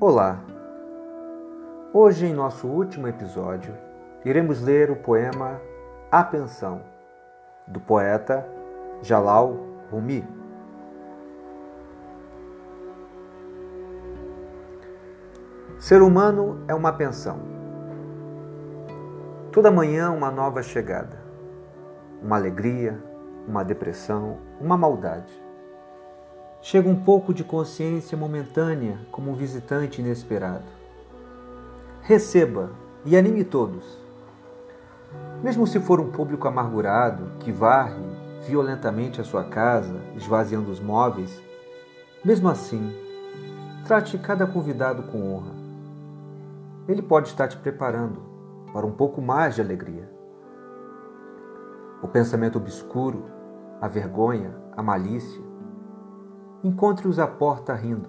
Olá! Hoje, em nosso último episódio, iremos ler o poema A Pensão, do poeta Jalal Rumi. Ser humano é uma pensão. Toda manhã, uma nova chegada, uma alegria, uma depressão, uma maldade. Chega um pouco de consciência momentânea como um visitante inesperado. Receba e anime todos. Mesmo se for um público amargurado que varre violentamente a sua casa, esvaziando os móveis, mesmo assim, trate cada convidado com honra. Ele pode estar te preparando para um pouco mais de alegria. O pensamento obscuro, a vergonha, a malícia, encontre-os à porta rindo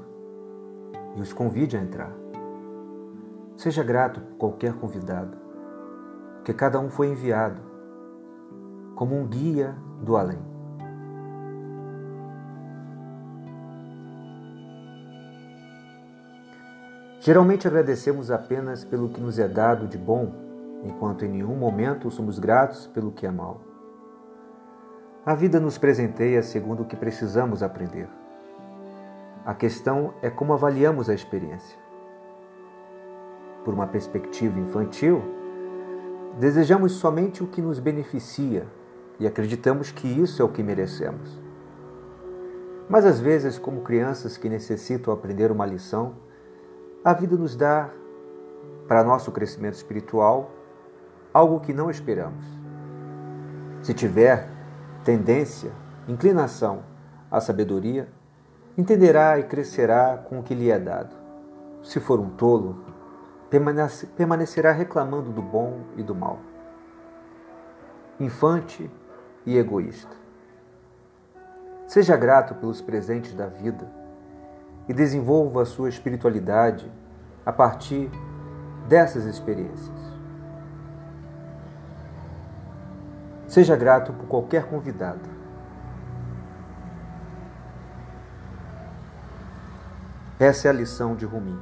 e os convide a entrar. Seja grato por qualquer convidado, porque cada um foi enviado como um guia do além. Geralmente agradecemos apenas pelo que nos é dado de bom, enquanto em nenhum momento somos gratos pelo que é mal. A vida nos presenteia segundo o que precisamos aprender. A questão é como avaliamos a experiência. Por uma perspectiva infantil, desejamos somente o que nos beneficia e acreditamos que isso é o que merecemos. Mas às vezes, como crianças que necessitam aprender uma lição, a vida nos dá, para nosso crescimento espiritual, algo que não esperamos. Se tiver tendência, inclinação à sabedoria, entenderá e crescerá com o que lhe é dado. Se for um tolo, permanecerá reclamando do bom e do mal. Infante e egoísta. Seja grato pelos presentes da vida e desenvolva a sua espiritualidade a partir dessas experiências. Seja grato por qualquer convidado Essa é a lição de Rumi.